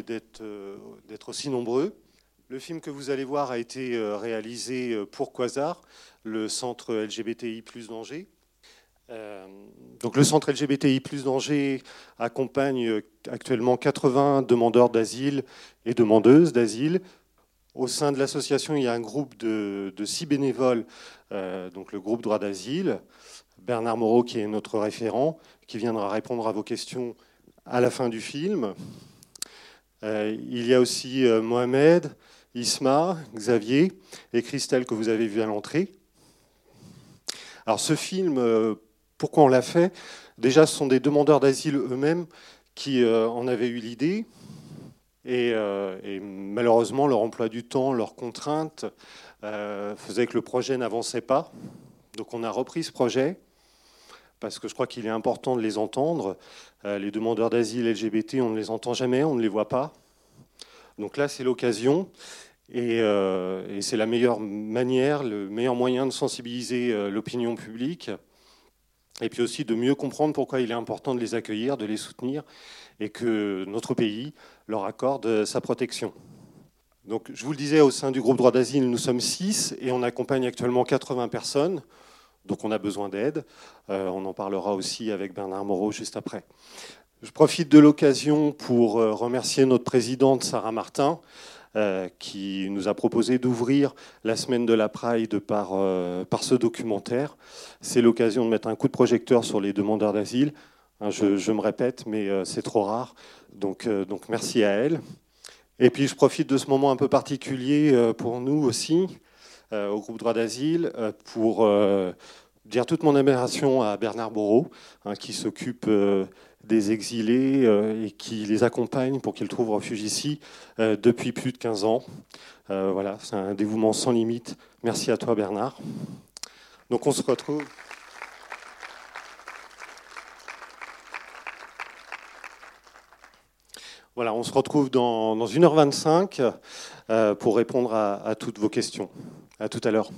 et d'être aussi nombreux. Le film que vous allez voir a été réalisé pour Quasar, le centre LGBTI d'Angers. Donc le centre LGBTI d'Angers accompagne actuellement 80 demandeurs d'asile et demandeuses d'asile. Au sein de l'association, il y a un groupe de, six bénévoles, donc le groupe droit d'asile, Bernard Moreau qui est notre référent, qui viendra répondre à vos questions à la fin du film. Euh, il y a aussi euh, Mohamed, Isma, Xavier et Christelle que vous avez vu à l'entrée. Alors ce film, euh, pourquoi on l'a fait? Déjà, ce sont des demandeurs d'asile eux-mêmes qui en avaient eu l'idée. Et, et, malheureusement, leur emploi du temps, leurs contraintes faisaient que le projet n'avançait pas. Donc on a repris ce projet parce que je crois qu'il est important de les entendre. Euh, les demandeurs d'asile LGBT, on ne les entend jamais, on ne les voit pas. Donc là, c'est l'occasion. Et, euh, c'est la meilleure manière, le meilleur moyen de sensibiliser euh, l'opinion publique. Et puis aussi de mieux comprendre pourquoi il est important de les accueillir, de les soutenir, et que notre pays leur accorde sa protection. Donc, je vous le disais, au sein du groupe droit d'asile, nous sommes six et on accompagne actuellement 80 personnes. Donc on a besoin d'aide. Euh, on en parlera aussi avec Bernard Moreau juste après. Je profite de l'occasion pour euh, remercier notre présidente Sarah Martin, euh, qui nous a proposé d'ouvrir la semaine de la Pride par, par ce documentaire. C'est l'occasion de mettre un coup de projecteur sur les demandeurs d'asile. Hein, je, je, me répète, mais c'est trop rare. Donc, donc merci à elle. Et puis je profite de ce moment un peu particulier pour nous aussi, au groupe droit d'asile euh, pour euh, dire toute mon admiration à Bernard Bourreau, hein, qui s'occupe des exilés et qui les accompagne pour qu'ils trouvent refuge ici depuis plus de 15 ans. voilà, c'est un dévouement sans limite. Merci à toi Bernard. Donc on se retrouve. Voilà, on se retrouve dans, dans 1h25 pour répondre à toutes vos questions. À tout à l'heure.